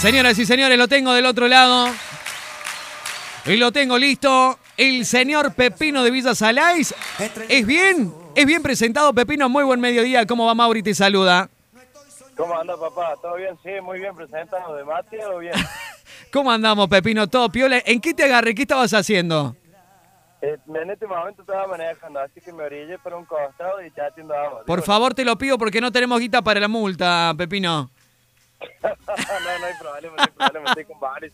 Señoras y señores, lo tengo del otro lado. Y lo tengo listo. El señor Pepino de Villa Salais. ¿Es bien? ¿Es bien presentado, Pepino? Muy buen mediodía. ¿Cómo va Mauri? Te saluda. ¿Cómo anda, papá? ¿Todo bien? Sí, muy bien presentado. ¿De mate o bien? ¿Cómo andamos, Pepino? ¿Todo piola? ¿En qué te agarré? ¿Qué estabas haciendo? Eh, en este momento estaba manejando, así que me orillé por un costado y ya atiendo agua. Por favor, te lo pido porque no tenemos guita para la multa, Pepino. no, no hay problema, no hay problema, estoy con varios.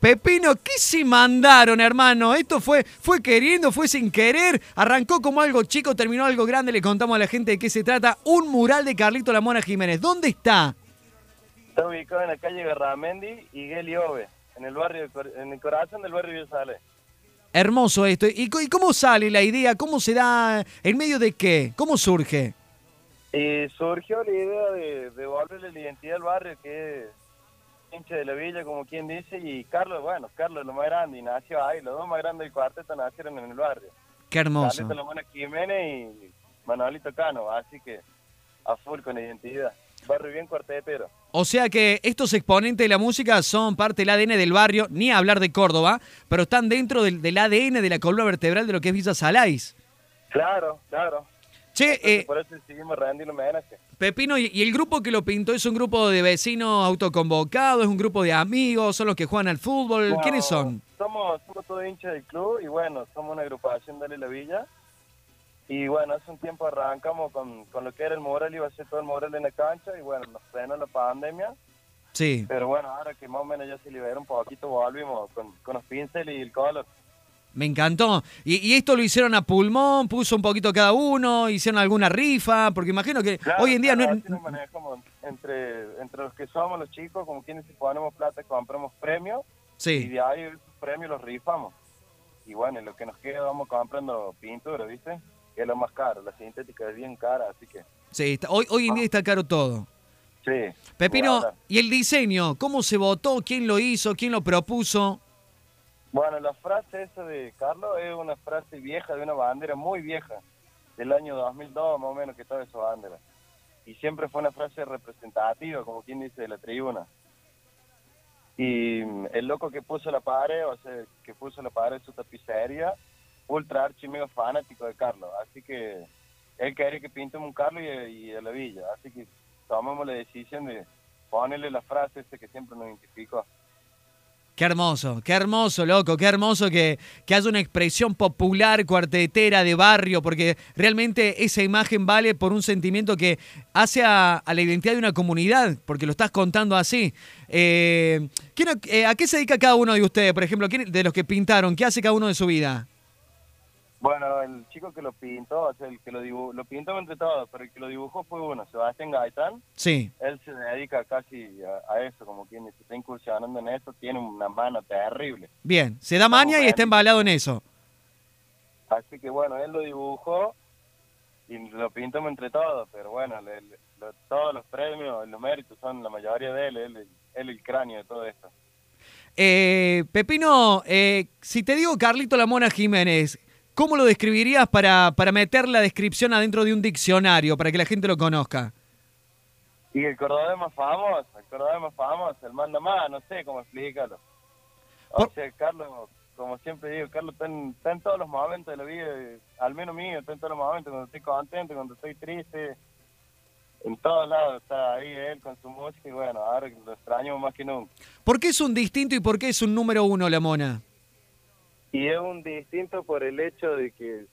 Pepino, ¿qué se mandaron, hermano? Esto fue, fue queriendo, fue sin querer. Arrancó como algo chico, terminó algo grande. Le contamos a la gente de qué se trata. Un mural de Carlito La Mona Jiménez. ¿Dónde está? Está ubicado en la calle Garramendi y Geliove, en el barrio, en el corazón del barrio de Sale. Hermoso esto. ¿Y, co- y cómo sale la idea? ¿Cómo se da? ¿En medio de qué? ¿Cómo surge? Y surgió la idea de devolverle la identidad al barrio, que es hincha de la villa, como quien dice, y Carlos, bueno, Carlos es lo más grande, y nació ahí, los dos más grandes del cuarteto nacieron en el barrio. Qué hermoso. Carlito La Mona Jiménez y Manuelito Cano, así que a full con identidad. Barrio bien cuartetero. O sea que estos exponentes de la música son parte del ADN del barrio, ni hablar de Córdoba, pero están dentro del, del ADN de la columna vertebral de lo que es Villa Salais. Claro, claro. Che, eh, por eso seguimos rendiendo homenaje. Pepino, ¿y el grupo que lo pintó es un grupo de vecinos autoconvocados, es un grupo de amigos, son los que juegan al fútbol? No, ¿Quiénes son? Somos, somos todos hinchas del club y bueno, somos una agrupación de la villa. Y bueno, hace un tiempo arrancamos con, con lo que era el mural, iba a ser todo el mural en la cancha y bueno, nos frenó la pandemia. Sí. Pero bueno, ahora que más o menos ya se libera un poquito, volvimos con, con los pinceles y el color. Me encantó. Y, y esto lo hicieron a pulmón, puso un poquito cada uno, hicieron alguna rifa, porque imagino que Claro, hoy en día claro, no es... así nos manejamos entre, entre los que somos los chicos, como quienes si ponemos plata, compramos premios y Sí, de ahí esos premios los rifamos. Y bueno, en lo que nos queda vamos comprando pintura, ¿viste? Que es lo más caro, la sintética es bien cara, así que sí. está- hoy, hoy en día está caro todo. sí. Pepino, ¿y el diseño? ¿Cómo se votó? ¿Quién lo hizo? ¿Quién lo propuso? Bueno, la frase esa de Carlos es una frase vieja de una bandera muy vieja, del año 2002 más o menos que estaba esa bandera. Y siempre fue una frase representativa, como quien dice, de la tribuna. Y el loco que puso la pared, o sea, que puso la pared de su tapicería, ultra archi mega fanático de Carlos. Así que él quería que pintemos un Carlos y, y a la villa. Así que tomamos la decisión de ponerle la frase esa que siempre nos identificó. Qué hermoso, qué hermoso, loco, qué hermoso que, que haya una expresión popular, cuartetera, de barrio, porque realmente esa imagen vale por un sentimiento que hace a, la identidad de una comunidad, porque lo estás contando así. Eh, ¿quién- eh, ¿A qué se dedica cada uno de ustedes, por ejemplo, de los que pintaron? ¿Qué hace cada uno de su vida? Bueno, el chico que lo pintó, o sea, el que lo dibujó, lo pintó entre todos, pero el que lo dibujó fue uno, Sebastián Gaitán. Sí, Él se dedica casi a, a eso, como quien se está incursionando en esto, tiene una mano terrible. bien, se da maña y está embalado en eso. Así que bueno, él lo dibujó y lo pintamos entre todos, pero bueno, le- le- lo- todos los premios, los méritos son la mayoría de él, él, él es el cráneo de todo esto. Eh, Pepino, eh, si te digo Carlito La Mona Jiménez, ¿cómo lo describirías para, para meter la descripción adentro de un diccionario, para que la gente lo conozca? Y el cordobés más famoso, el cordobés más famoso, el manda más, no sé cómo explicarlo. O Por- sea, Carlos, como siempre digo, Carlos está en, está en todos los momentos de la vida, al menos mío, está en todos los momentos, cuando estoy contento, cuando estoy triste, en todos lados está ahí él con su música y bueno, ahora lo extraño más que nunca. ¿Por qué es un distinto y por qué es un número uno La Mona? Y es un distinto por el hecho de que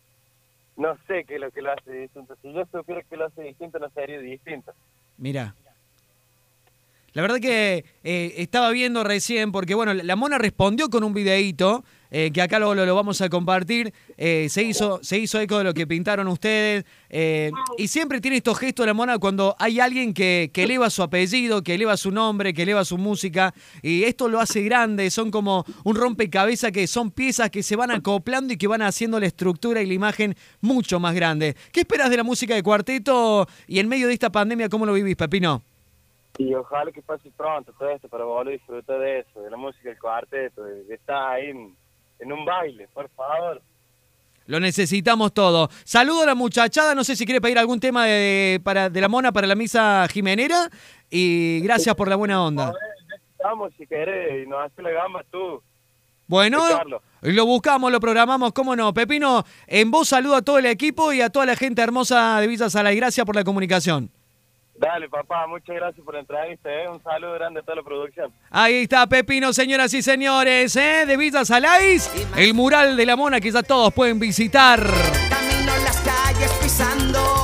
no sé qué es lo que lo hace distinto. Si yo supiera que lo hace distinto, no sería distinto. Mira. La verdad que eh, estaba viendo recién, porque bueno, la Mona respondió con un videíto, eh, que acá lo, lo, vamos a compartir, eh, se, hizo, se hizo eco de lo que pintaron ustedes, y siempre tiene estos gestos la Mona cuando hay alguien que, que eleva su apellido, que eleva su nombre, que eleva su música, y esto lo hace grande, son como un rompecabezas que son piezas que se van acoplando y que van haciendo la estructura y la imagen mucho más grande. ¿Qué esperas de la música de cuarteto y en medio de esta pandemia, cómo lo vivís, Pepino? Y ojalá que pase pronto todo esto para a disfrutar de eso, de la música del cuarteto, de, estar ahí en, en un baile, por favor. Lo necesitamos todo. Saludo a la muchachada, no sé si quiere pedir algún tema de, para, de la mona para la misa jimenera y gracias por la buena onda. buscamos si querés y nos hace la gamba tú. Bueno, lo buscamos, lo programamos, cómo no. Pepino, en vos saludo a todo el equipo y a toda la gente hermosa de Villa Sala y gracias por la comunicación. Dale, papá, muchas gracias por la entrevista, ¿eh? Un saludo grande a toda la producción. Ahí está Pepino, señoras y señores, ¿eh? de Villa Salais, el mural de la mona que ya todos pueden visitar. Camino las calles pisando